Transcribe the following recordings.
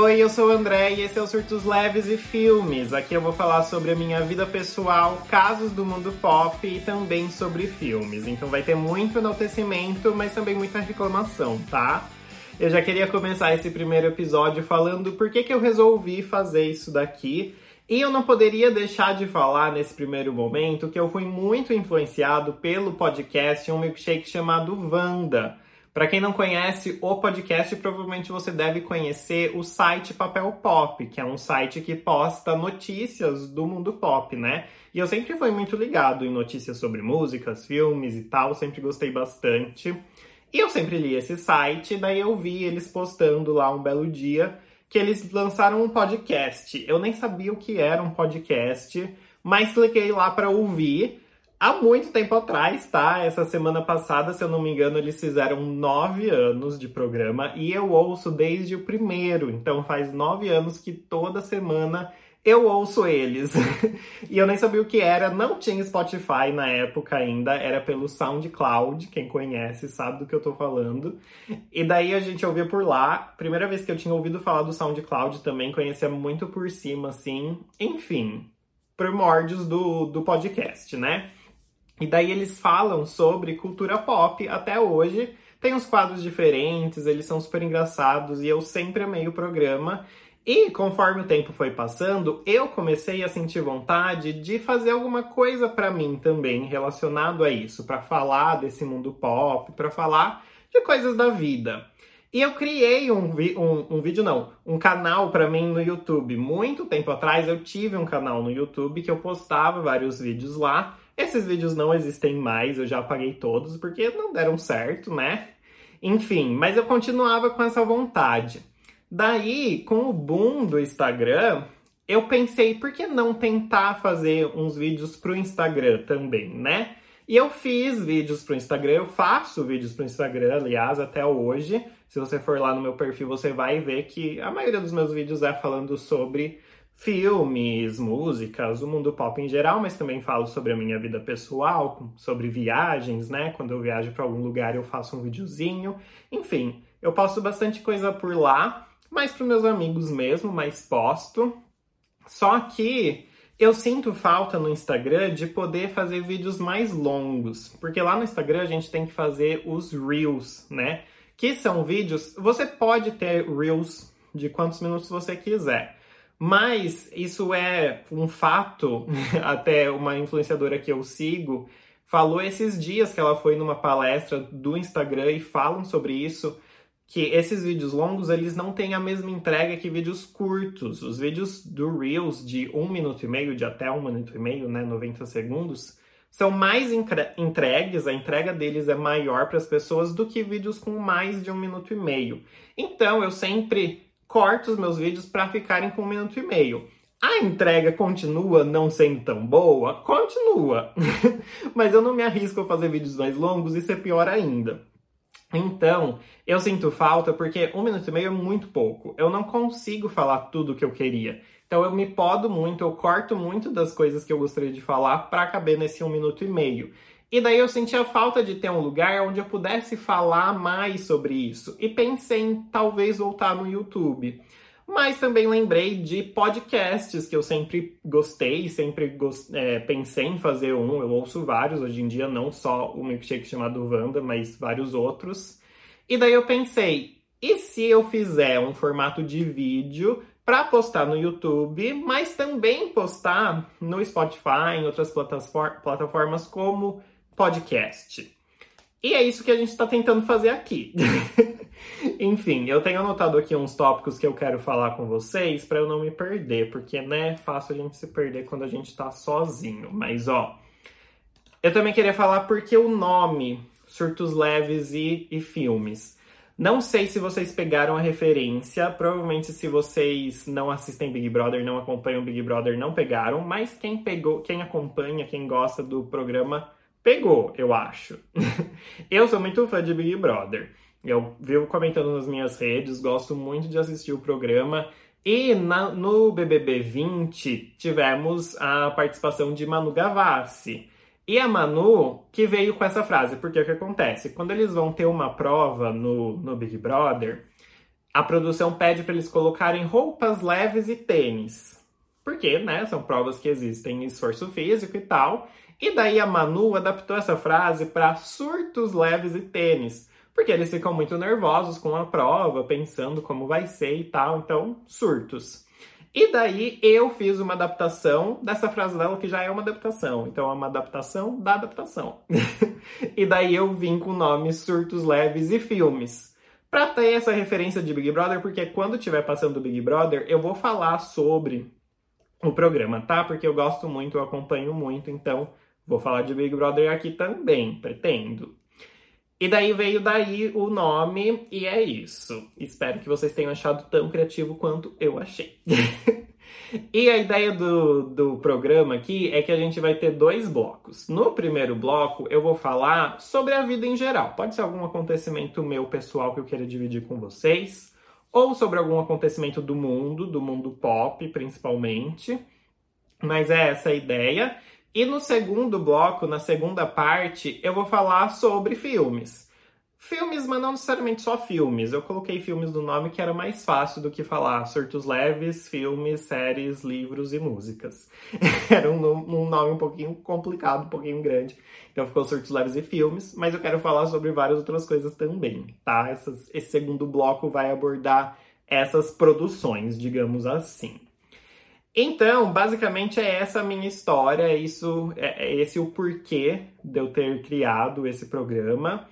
Oi, eu sou o André e esse é o Surtos Leves e Filmes. Aqui eu vou falar sobre a minha vida pessoal, casos do mundo pop e também sobre filmes. Então vai ter muito enaltecimento, mas também muita reclamação, tá? Eu já queria começar esse primeiro episódio falando por que, que eu resolvi fazer isso daqui. E eu não poderia deixar de falar nesse primeiro momento que eu fui muito influenciado pelo podcast Um Milkshake chamado Vanda. Para quem não conhece o podcast, provavelmente você deve conhecer o site Papel Pop, que é um site que posta notícias do mundo pop, né? E eu sempre fui muito ligado em notícias sobre músicas, filmes e tal, sempre gostei bastante. E eu sempre li esse site, daí eu vi eles postando lá um belo dia que eles lançaram um podcast. Eu nem sabia o que era um podcast, mas cliquei lá para ouvir há muito tempo atrás, tá? Essa semana passada, se eu não me engano, eles fizeram nove anos de programa e eu ouço desde o primeiro. Então faz nove anos que toda semana eu ouço eles. e eu nem sabia o que era, não tinha Spotify na época ainda, era pelo SoundCloud, quem conhece sabe do que eu tô falando. E daí a gente ouvia por lá. Primeira vez que eu tinha ouvido falar do SoundCloud também, conhecia muito por cima, assim. Enfim, primórdios do, do podcast, né? E daí eles falam sobre cultura pop até hoje. Tem uns quadros diferentes, eles são super engraçados e eu sempre amei o programa. E conforme o tempo foi passando, eu comecei a sentir vontade de fazer alguma coisa para mim também relacionado a isso, para falar desse mundo pop, para falar de coisas da vida. E eu criei um, um, um vídeo, não, um canal para mim no YouTube. Muito tempo atrás eu tive um canal no YouTube que eu postava vários vídeos lá esses vídeos não existem mais, eu já apaguei todos porque não deram certo, né? Enfim, mas eu continuava com essa vontade. Daí, com o boom do Instagram, eu pensei, por que não tentar fazer uns vídeos pro Instagram também, né? E eu fiz vídeos pro Instagram, eu faço vídeos pro Instagram, aliás, até hoje. Se você for lá no meu perfil, você vai ver que a maioria dos meus vídeos é falando sobre filmes, músicas, o mundo pop em geral, mas também falo sobre a minha vida pessoal, sobre viagens, né? Quando eu viajo para algum lugar eu faço um videozinho. Enfim, eu posto bastante coisa por lá, mais para meus amigos mesmo, mas posto. Só que eu sinto falta no Instagram de poder fazer vídeos mais longos, porque lá no Instagram a gente tem que fazer os reels, né? Que são vídeos, você pode ter reels de quantos minutos você quiser. Mas isso é um fato, até uma influenciadora que eu sigo falou esses dias que ela foi numa palestra do Instagram e falam sobre isso, que esses vídeos longos eles não têm a mesma entrega que vídeos curtos. Os vídeos do Reels de um minuto e meio, de até um minuto e meio, né, 90 segundos, são mais entregues, a entrega deles é maior para as pessoas do que vídeos com mais de um minuto e meio. Então eu sempre corto os meus vídeos para ficarem com um minuto e meio. A entrega continua não sendo tão boa? Continua. Mas eu não me arrisco a fazer vídeos mais longos, isso é pior ainda. Então, eu sinto falta porque um minuto e meio é muito pouco. Eu não consigo falar tudo o que eu queria. Então, eu me podo muito, eu corto muito das coisas que eu gostaria de falar para caber nesse um minuto e meio. E daí eu sentia falta de ter um lugar onde eu pudesse falar mais sobre isso. E pensei em talvez voltar no YouTube. Mas também lembrei de podcasts que eu sempre gostei, sempre gost... é, pensei em fazer um. Eu ouço vários hoje em dia, não só o milkshake chamado Wanda, mas vários outros. E daí eu pensei, e se eu fizer um formato de vídeo para postar no YouTube, mas também postar no Spotify, em outras plataformas como podcast. E é isso que a gente está tentando fazer aqui. Enfim, eu tenho anotado aqui uns tópicos que eu quero falar com vocês para eu não me perder, porque né, é fácil a gente se perder quando a gente está sozinho. Mas ó, eu também queria falar porque o nome Surtos Leves e, e Filmes. Não sei se vocês pegaram a referência, provavelmente se vocês não assistem Big Brother, não acompanham Big Brother, não pegaram, mas quem pegou, quem acompanha, quem gosta do programa pegou, eu acho. eu sou muito fã de Big Brother. Eu vivo comentando nas minhas redes, gosto muito de assistir o programa. E na, no BBB 20 tivemos a participação de Manu Gavassi. E a Manu que veio com essa frase, porque o que acontece? Quando eles vão ter uma prova no, no Big Brother, a produção pede para eles colocarem roupas leves e tênis. Porque, né, são provas que existem esforço físico e tal. E daí a Manu adaptou essa frase para surtos leves e tênis. Porque eles ficam muito nervosos com a prova, pensando como vai ser e tal. Então, surtos. E daí eu fiz uma adaptação dessa frase dela, que já é uma adaptação. Então é uma adaptação da adaptação. e daí eu vim com o nome Surtos Leves e Filmes. Pra ter essa referência de Big Brother, porque quando estiver passando o Big Brother, eu vou falar sobre o programa, tá? Porque eu gosto muito, eu acompanho muito, então vou falar de Big Brother aqui também, pretendo. E daí veio daí o nome, e é isso. Espero que vocês tenham achado tão criativo quanto eu achei. e a ideia do, do programa aqui é que a gente vai ter dois blocos. No primeiro bloco, eu vou falar sobre a vida em geral. Pode ser algum acontecimento meu pessoal que eu queira dividir com vocês, ou sobre algum acontecimento do mundo, do mundo pop principalmente. Mas é essa a ideia. E no segundo bloco, na segunda parte, eu vou falar sobre filmes. Filmes, mas não necessariamente só filmes. Eu coloquei filmes no nome que era mais fácil do que falar surtos leves, filmes, séries, livros e músicas. era um, um, nome um pouquinho complicado, um pouquinho grande. Então ficou surtos leves e filmes, mas eu quero falar sobre várias outras coisas também, tá? Essas, esse segundo bloco vai abordar essas produções, digamos assim. Então, basicamente é essa a minha história, é isso, é, é esse o porquê de eu ter criado esse programa.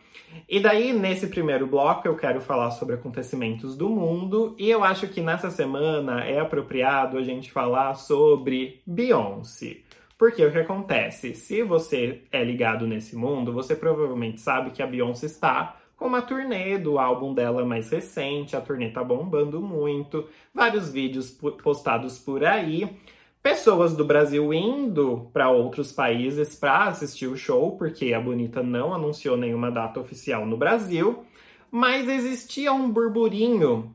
E daí, nesse primeiro bloco, eu quero falar sobre acontecimentos do mundo, e eu acho que nessa semana é apropriado a gente falar sobre Beyoncé. Porque o que acontece? Se você é ligado nesse mundo, você provavelmente sabe que a Beyoncé está com uma turnê do álbum dela mais recente. A turnê tá bombando muito, vários vídeos postados por aí. Pessoas do Brasil indo para outros países para assistir o show, porque a Bonita não anunciou nenhuma data oficial no Brasil, mas existia um burburinho,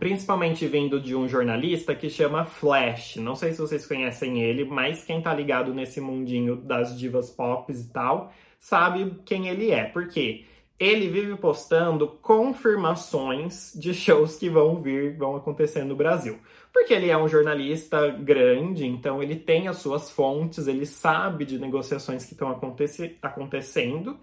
principalmente vindo de um jornalista que chama Flash. Não sei se vocês conhecem ele, mas quem tá ligado nesse mundinho das divas pop e tal, sabe quem ele é. Por quê? Ele vive postando confirmações de shows que vão vir, vão acontecer no Brasil. Porque ele é um jornalista grande, então ele tem as suas fontes, ele sabe de negociações que estão acontecendo.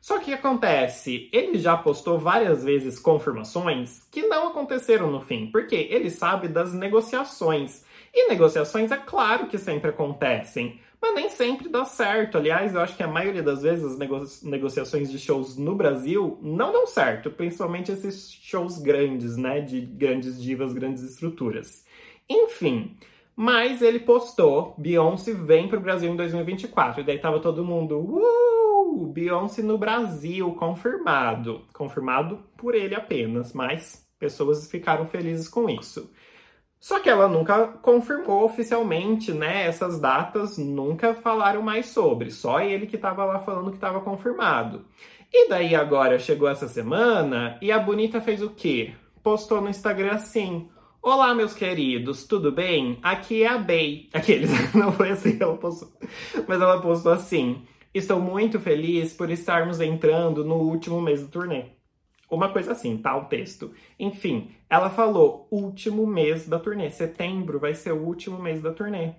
Só que acontece, ele já postou várias vezes confirmações que não aconteceram no fim, porque ele sabe das negociações. E negociações, é claro que sempre acontecem mas nem sempre dá certo. Aliás, eu acho que a maioria das vezes as nego negociações de shows no Brasil não dão certo, principalmente esses shows grandes, né, de grandes divas, grandes estruturas. Enfim, mas ele postou Beyoncé vem pro Brasil em 2024. E daí tava todo mundo, uh, Beyoncé no Brasil, confirmado. Confirmado por ele apenas, mas pessoas ficaram felizes com isso. Só que ela nunca confirmou oficialmente, né? Essas datas nunca falaram mais sobre. Só ele que estava lá falando que estava confirmado. E daí agora chegou essa semana e a Bonita fez o quê? Postou no Instagram assim: Olá, meus queridos, tudo bem? Aqui é a Bey. Aqueles, não foi assim que ela postou. Mas ela postou assim: Estou muito feliz por estarmos entrando no último mês do turnê. Uma coisa assim, tá? O texto. Enfim, ela falou último mês da turnê. Setembro vai ser o último mês da turnê.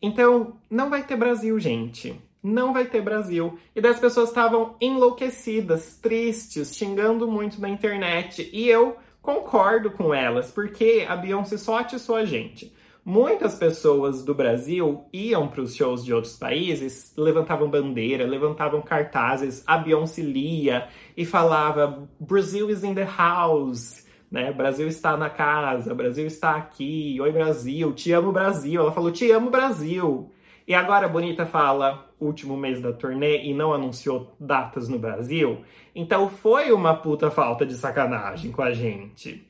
Então, não vai ter Brasil, gente. Não vai ter Brasil. E das pessoas estavam enlouquecidas, tristes, xingando muito na internet. E eu concordo com elas, porque a Beyoncé só atiçou a gente. Muitas pessoas do Brasil iam para os shows de outros países, levantavam bandeira, levantavam cartazes, a Beyoncé lia e falava Brazil is in the house, né? Brasil está na casa, Brasil está aqui, oi Brasil, te amo Brasil. Ela falou te amo Brasil. E agora a Bonita fala último mês da turnê e não anunciou datas no Brasil. Então foi uma puta falta de sacanagem com a gente.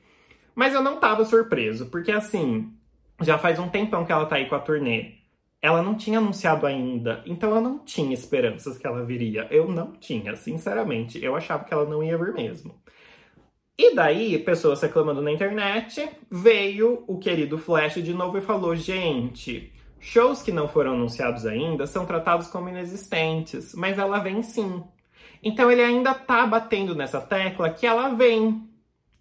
Mas eu não tava surpreso, porque assim, já faz um tempão que ela tá aí com a turnê. Ela não tinha anunciado ainda, então eu não tinha esperanças que ela viria. Eu não tinha, sinceramente. Eu achava que ela não ia vir mesmo. E daí, pessoas reclamando na internet, veio o querido Flash de novo e falou: gente, shows que não foram anunciados ainda são tratados como inexistentes, mas ela vem sim. Então ele ainda tá batendo nessa tecla que ela vem.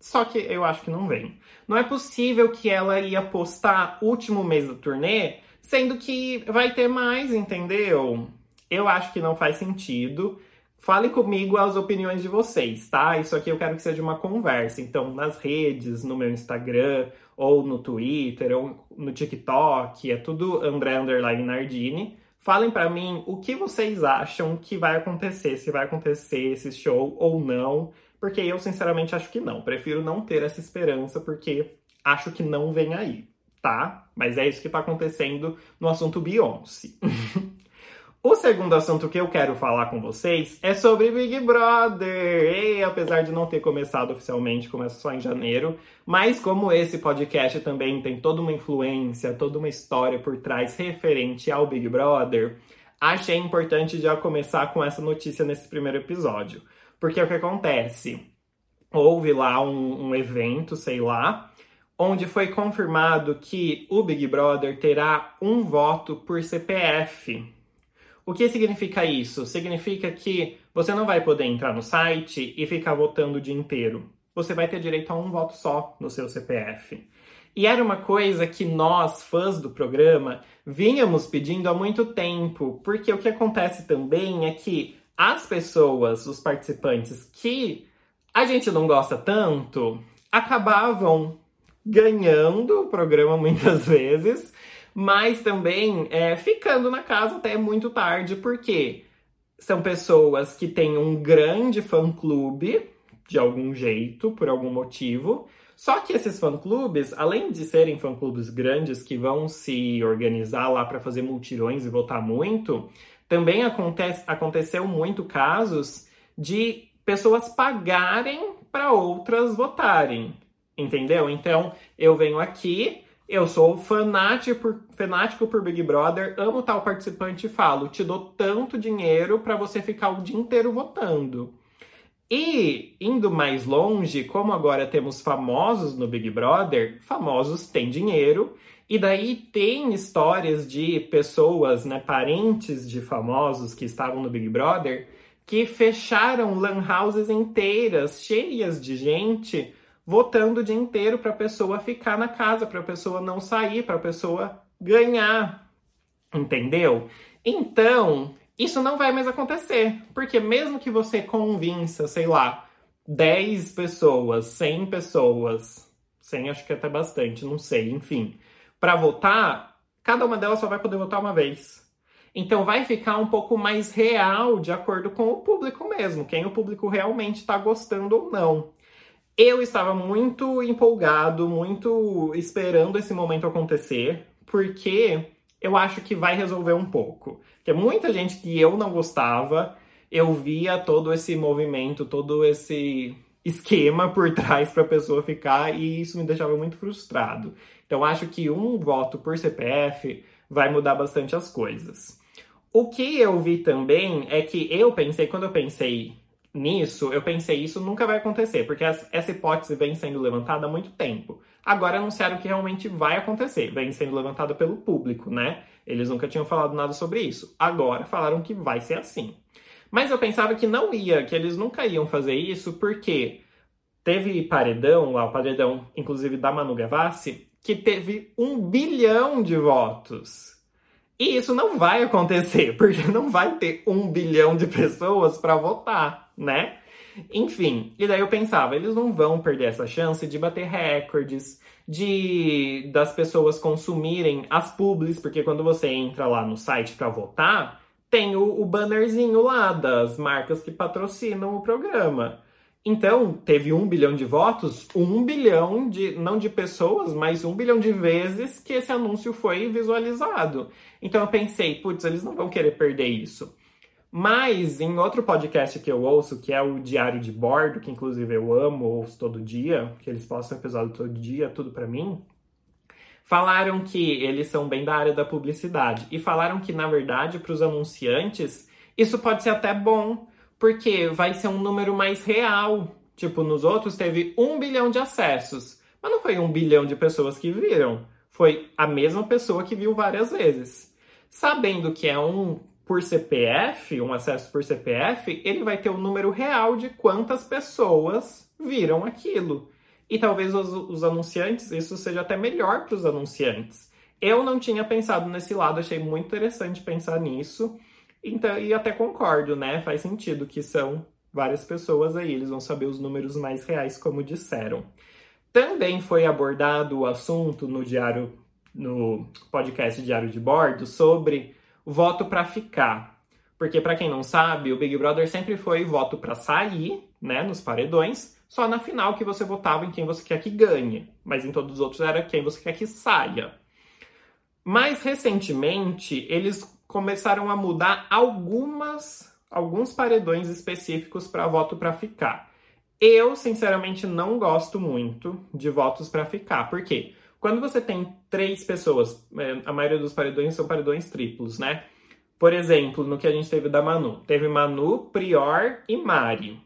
Só que eu acho que não vem. Não é possível que ela ia postar último mês do turnê, sendo que vai ter mais, entendeu? Eu acho que não faz sentido. Falem comigo as opiniões de vocês, tá? Isso aqui eu quero que seja uma conversa. Então, nas redes, no meu Instagram, ou no Twitter, ou no TikTok, é tudo André Underline Nardini. Falem para mim o que vocês acham que vai acontecer, se vai acontecer esse show ou não, porque eu sinceramente acho que não. Prefiro não ter essa esperança, porque acho que não vem aí, tá? Mas é isso que tá acontecendo no assunto Beyoncé. O segundo assunto que eu quero falar com vocês é sobre Big Brother. E apesar de não ter começado oficialmente, começa só em janeiro, mas como esse podcast também tem toda uma influência, toda uma história por trás referente ao Big Brother, achei importante já começar com essa notícia nesse primeiro episódio. Porque o que acontece? Houve lá um, um evento, sei lá, onde foi confirmado que o Big Brother terá um voto por CPF. O que significa isso? Significa que você não vai poder entrar no site e ficar votando o dia inteiro. Você vai ter direito a um voto só no seu CPF. E era uma coisa que nós, fãs do programa, vínhamos pedindo há muito tempo, porque o que acontece também é que as pessoas, os participantes que a gente não gosta tanto, acabavam ganhando o programa muitas vezes mas também é, ficando na casa até muito tarde, porque são pessoas que têm um grande fã-clube, de algum jeito, por algum motivo. Só que esses fã-clubes, além de serem fã-clubes grandes que vão se organizar lá para fazer multirões e votar muito, também acontece, aconteceu muito casos de pessoas pagarem para outras votarem. Entendeu? Então, eu venho aqui, eu sou fanático por, fanático por Big Brother, amo tal participante e falo: te dou tanto dinheiro para você ficar o dia inteiro votando. E indo mais longe, como agora temos famosos no Big Brother, famosos têm dinheiro, e daí tem histórias de pessoas, né, parentes de famosos que estavam no Big Brother, que fecharam lan houses inteiras, cheias de gente, votando o dia inteiro para a pessoa ficar na casa, para a pessoa não sair, para a pessoa ganhar. Entendeu? Então, isso não vai mais acontecer, porque mesmo que você convença, sei lá, 10 pessoas, 100 pessoas, 100 acho que é até bastante, não sei, enfim, para votar, cada uma delas só vai poder votar uma vez. Então vai ficar um pouco mais real de acordo com o público mesmo, quem o público realmente está gostando ou não. Eu estava muito empolgado, muito esperando esse momento acontecer, porque eu acho que vai resolver um pouco. Porque muita gente que eu não gostava, eu via todo esse movimento, todo esse esquema por trás para a pessoa ficar e isso me deixava muito frustrado. Então acho que um voto por CPF vai mudar bastante as coisas. O que eu vi também é que eu pensei, quando eu pensei nisso, eu pensei, isso nunca vai acontecer, porque essa hipótese vem sendo levantada há muito tempo. Agora anunciaram que realmente vai acontecer, vem sendo levantada pelo público, né? Eles nunca tinham falado nada sobre isso. Agora falaram que vai ser assim. Mas eu pensava que não ia, que eles nunca iam fazer isso, porque teve paredão, lá o paredão, inclusive da Manu Gavassi, que teve um bilhão de votos. E isso não vai acontecer, porque não vai ter um bilhão de pessoas para votar né? Enfim, e daí eu pensava, eles não vão perder essa chance de bater recordes, de das pessoas consumirem as publis, porque quando você entra lá no site para votar, tem o, o bannerzinho lá das marcas que patrocinam o programa. Então, teve um bilhão de votos, um bilhão de, não de pessoas, mas um bilhão de vezes que esse anúncio foi visualizado. Então eu pensei, putz, eles não vão querer perder isso. Mas em outro podcast que eu ouço, que é o Diário de Bordo, que inclusive eu amo, ouço todo dia, que eles postam episódio todo dia, tudo para mim, falaram que eles são bem da área da publicidade e falaram que na verdade para os anunciantes isso pode ser até bom, porque vai ser um número mais real. Tipo, nos outros teve um bilhão de acessos, mas não foi um bilhão de pessoas que viram, foi a mesma pessoa que viu várias vezes. Sabendo que é um por CPF, um acesso por CPF, ele vai ter o número real de quantas pessoas viram aquilo. e talvez os, os anunciantes, isso seja até melhor para os anunciantes. Eu não tinha pensado nesse lado, achei muito interessante pensar nisso. Então, e até concordo, né? Faz sentido que são várias pessoas aí, eles vão saber os números mais reais, como disseram. Também foi abordado o assunto no diário, no podcast Diário de Bordo, sobre voto para ficar. Porque para quem não sabe, o Big Brother sempre foi voto para sair, né, nos paredões, só na final que você votava em quem você quer que ganhe, mas em todos os outros era quem você quer que saia. Mais recentemente, eles começaram a mudar algumas alguns paredões específicos para voto para ficar. Eu, sinceramente, não gosto muito de votos para ficar. Por quê? Quando você tem três pessoas, é, a maioria dos paredões são paredões triplos, né? Por exemplo, no que a gente teve da Manu. Teve Manu, Prior e Mari.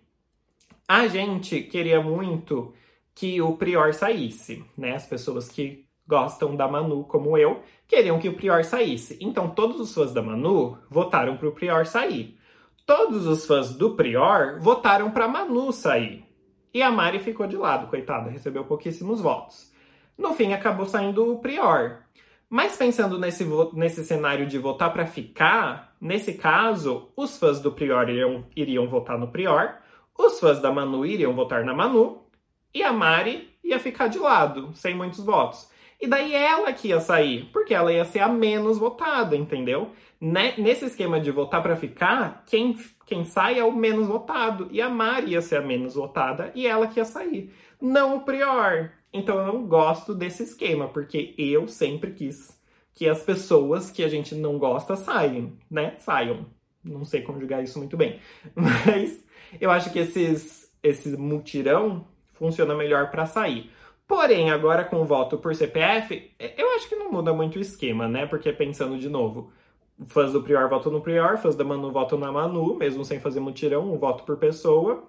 A gente queria muito que o Prior saísse, né? As pessoas que gostam da Manu, como eu, queriam que o Prior saísse. Então, todos os fãs da Manu votaram para o Prior sair. Todos os fãs do Prior votaram para Manu sair. E a Mari ficou de lado, coitada, recebeu pouquíssimos votos. No fim, acabou saindo o Prior. Mas pensando nesse, nesse cenário de votar para ficar, nesse caso, os fãs do Prior iriam, iriam votar no Prior, os fãs da Manu iriam votar na Manu, e a Mari ia ficar de lado, sem muitos votos. E daí ela que ia sair, porque ela ia ser a menos votada, entendeu? Nesse esquema de votar para ficar, quem, quem sai é o menos votado. E a Mari ia ser a menos votada e ela que ia sair. Não o Prior. Então eu não gosto desse esquema, porque eu sempre quis que as pessoas que a gente não gosta saiam, né? Saiam. Não sei conjugar isso muito bem. Mas eu acho que esses, esse mutirão funciona melhor para sair. Porém, agora com o voto por CPF, eu acho que não muda muito o esquema, né? Porque pensando de novo, fãs do Prior votam no Prior, fãs da Manu votam na Manu, mesmo sem fazer mutirão, um voto por pessoa.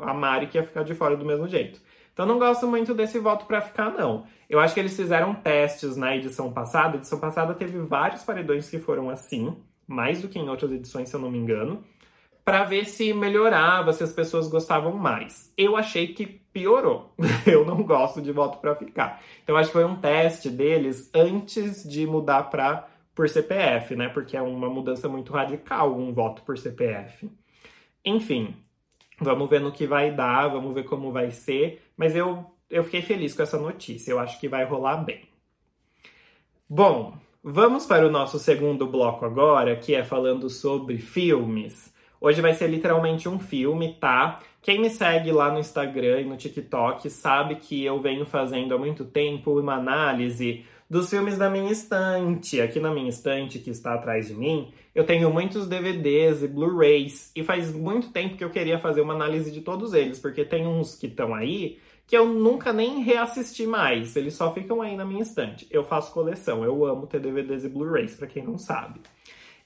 A Mari que ia ficar de fora do mesmo jeito. Então não gosto muito desse voto para ficar, não. Eu acho que eles fizeram testes na edição passada. A edição passada teve vários paredões que foram assim, mais do que em outras edições, se eu não me engano para ver se melhorava, se as pessoas gostavam mais. Eu achei que piorou. Eu não gosto de voto para ficar. Então acho que foi um teste deles antes de mudar para por CPF, né? Porque é uma mudança muito radical um voto por CPF. Enfim, vamos ver no que vai dar, vamos ver como vai ser, mas eu eu fiquei feliz com essa notícia. Eu acho que vai rolar bem. Bom, vamos para o nosso segundo bloco agora, que é falando sobre filmes. Hoje vai ser literalmente um filme, tá? Quem me segue lá no Instagram e no TikTok sabe que eu venho fazendo há muito tempo uma análise dos filmes da minha estante. Aqui na minha estante, que está atrás de mim, eu tenho muitos DVDs e Blu-rays. E faz muito tempo que eu queria fazer uma análise de todos eles, porque tem uns que estão aí que eu nunca nem reassisti mais. Eles só ficam aí na minha estante. Eu faço coleção, eu amo ter DVDs e Blu-rays, para quem não sabe.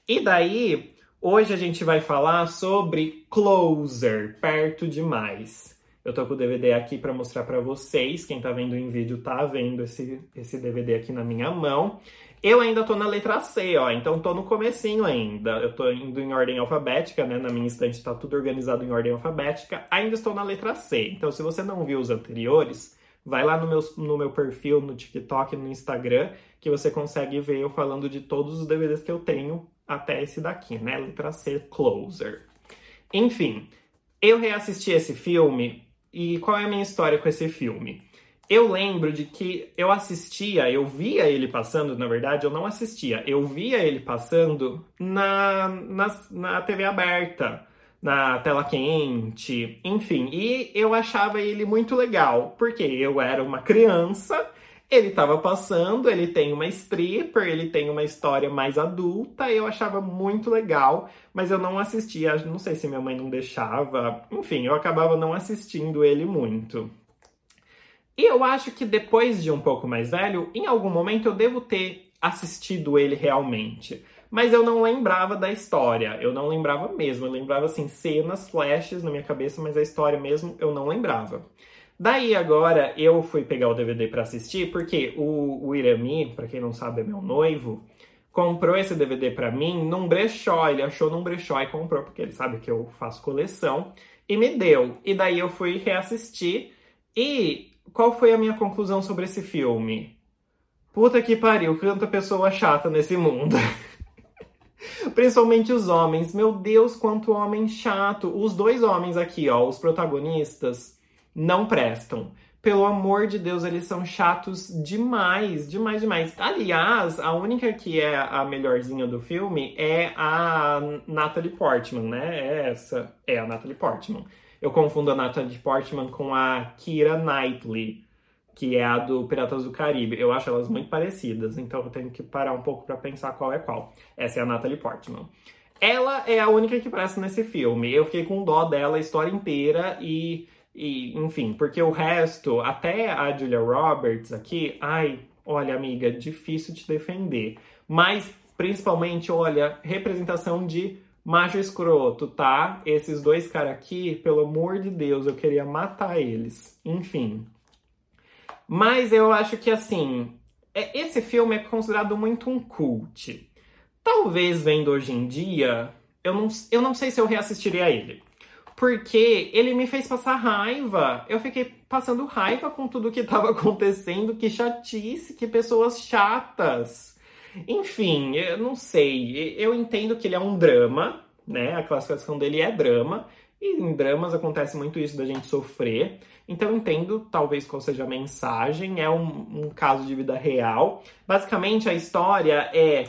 E daí, Hoje a gente vai falar sobre Closer, perto demais. Eu tô com o DVD aqui para mostrar para vocês. Quem tá vendo em vídeo tá vendo esse, esse DVD aqui na minha mão. Eu ainda tô na letra C, ó, então tô no comecinho ainda. Eu tô indo em ordem alfabética, né? Na minha estante tá tudo organizado em ordem alfabética. Ainda estou na letra C. Então, se você não viu os anteriores, vai lá no meu, no meu perfil no TikTok, no Instagram, que você consegue ver eu falando de todos os DVDs que eu tenho até esse daqui, né? Letra C, Closer. Enfim, eu reassisti esse filme e qual é a minha história com esse filme? Eu lembro de que eu assistia, eu via ele passando, na verdade, eu não assistia, eu via ele passando na, na, na TV aberta, na tela quente, enfim, e eu achava ele muito legal, porque eu era uma criança ele tava passando, ele tem uma stripper, ele tem uma história mais adulta, eu achava muito legal, mas eu não assistia, não sei se minha mãe não deixava, enfim, eu acabava não assistindo ele muito. E eu acho que depois de um pouco mais velho, em algum momento eu devo ter assistido ele realmente. Mas eu não lembrava da história, eu não lembrava mesmo, eu lembrava assim cenas, flashes na minha cabeça, mas a história mesmo eu não lembrava. Daí agora eu fui pegar o DVD para assistir porque o, o Irami, para quem não sabe, é meu noivo, comprou esse DVD para mim num brechó. Ele achou num brechó e comprou porque ele sabe que eu faço coleção e me deu. E daí eu fui reassistir E qual foi a minha conclusão sobre esse filme? Puta que pariu, quanta pessoa chata nesse mundo. Principalmente os homens. Meu Deus, quanto homem chato. Os dois homens aqui, ó, os protagonistas, não prestam. Pelo amor de Deus, eles são chatos demais, demais, demais. Aliás, a única que é a melhorzinha do filme é a Natalie Portman, né? É essa, é a Natalie Portman. Eu confundo a Natalie Portman com a Kira Knightley, que é a do Piratas do Caribe. Eu acho elas muito parecidas, então eu tenho que parar um pouco para pensar qual é qual. Essa é a Natalie Portman. Ela é a única que presta nesse filme. Eu fiquei com dó dela a história inteira e e, enfim, porque o resto, até a Julia Roberts aqui, ai, olha, amiga, difícil te defender. Mas, principalmente, olha, representação de macho escroto, tá? Esses dois caras aqui, pelo amor de Deus, eu queria matar eles. Enfim. Mas eu acho que, assim, é, esse filme é considerado muito um cult. Talvez vendo hoje em dia, eu não, eu não sei se eu reassistiria ele porque ele me fez passar raiva. Eu fiquei passando raiva com tudo que estava acontecendo, que chatice, que pessoas chatas. Enfim, eu não sei. Eu entendo que ele é um drama, né? A classificação dele é drama. E em dramas acontece muito isso da gente sofrer. Então eu entendo talvez qual seja a mensagem. É um, um caso de vida real. Basicamente, a história é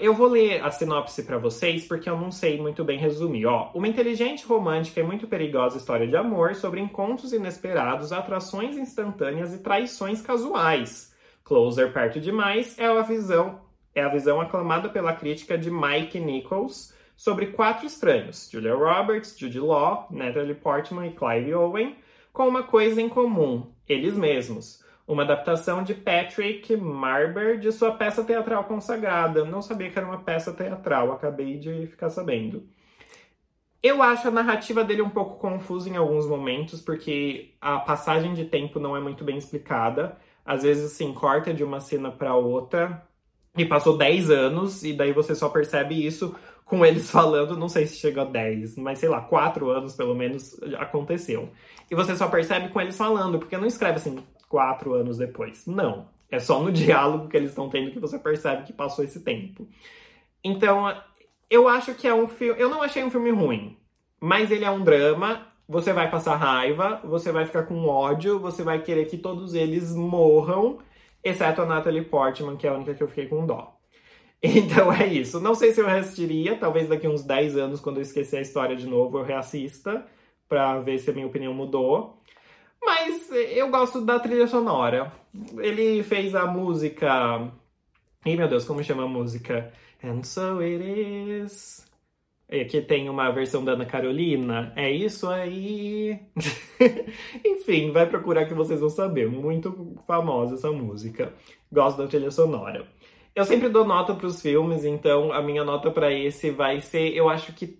eu vou ler a sinopse para vocês porque eu não sei muito bem resumir. Ó, uma inteligente, romântica e muito perigosa história de amor sobre encontros inesperados, atrações instantâneas e traições casuais. Closer perto demais é a visão é a visão aclamada pela crítica de Mike Nichols sobre quatro estranhos: Julia Roberts, Judy Law, Natalie Portman e Clive Owen, com uma coisa em comum: eles mesmos uma adaptação de Patrick Marber de sua peça teatral consagrada. Não sabia que era uma peça teatral, acabei de ficar sabendo. Eu acho a narrativa dele um pouco confusa em alguns momentos, porque a passagem de tempo não é muito bem explicada. Às vezes, assim, corta de uma cena para outra e passou 10 anos, e daí você só percebe isso com eles falando, não sei se chega a 10, mas sei lá, 4 anos pelo menos aconteceu. E você só percebe com eles falando, porque não escreve assim, quatro anos depois. Não. É só no diálogo que eles estão tendo que você percebe que passou esse tempo. Então, eu acho que é um filme. Eu não achei um filme ruim, mas ele é um drama. Você vai passar raiva, você vai ficar com ódio, você vai querer que todos eles morram, exceto a Natalie Portman, que é a única que eu fiquei com dó. Então é isso. Não sei se eu reassistiria, talvez daqui uns 10 anos, quando eu esquecer a história de novo, eu reassista para ver se a minha opinião mudou. Mas eu gosto da trilha sonora. Ele fez a música. Ih, meu Deus, como chama a música? And so it is. E aqui tem uma versão da Ana Carolina. É isso aí. Enfim, vai procurar que vocês vão saber. Muito famosa essa música. Gosto da trilha sonora. Eu sempre dou nota para os filmes, então a minha nota para esse vai ser, eu acho que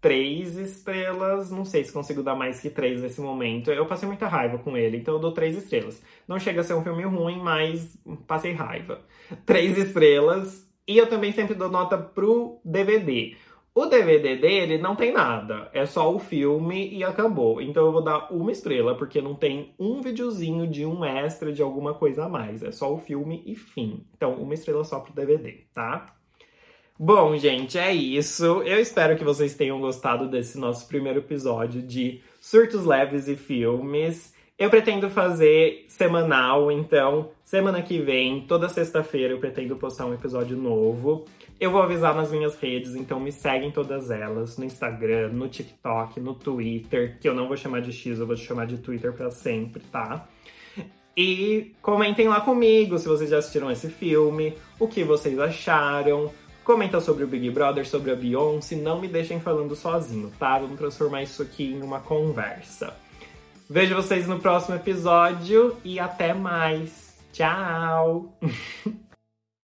três estrelas. Não sei se consigo dar mais que três nesse momento. Eu passei muita raiva com ele, então eu dou três estrelas. Não chega a ser um filme ruim, mas passei raiva. Três estrelas. E eu também sempre dou nota pro DVD. O DVD dele não tem nada, é só o filme e acabou. Então eu vou dar uma estrela, porque não tem um videozinho de um extra de alguma coisa a mais. É só o filme e fim. Então, uma estrela só pro DVD, tá? Bom, gente, é isso. Eu espero que vocês tenham gostado desse nosso primeiro episódio de Surtos Leves e Filmes. Eu pretendo fazer semanal, então, semana que vem, toda sexta-feira, eu pretendo postar um episódio novo. Eu vou avisar nas minhas redes, então me seguem todas elas, no Instagram, no TikTok, no Twitter, que eu não vou chamar de X, eu vou chamar de Twitter para sempre, tá? E comentem lá comigo se vocês já assistiram esse filme, o que vocês acharam. Comenta sobre o Big Brother, sobre a Beyoncé, não me deixem falando sozinho, tá? Vamos transformar isso aqui em uma conversa. Vejo vocês no próximo episódio e até mais. Tchau!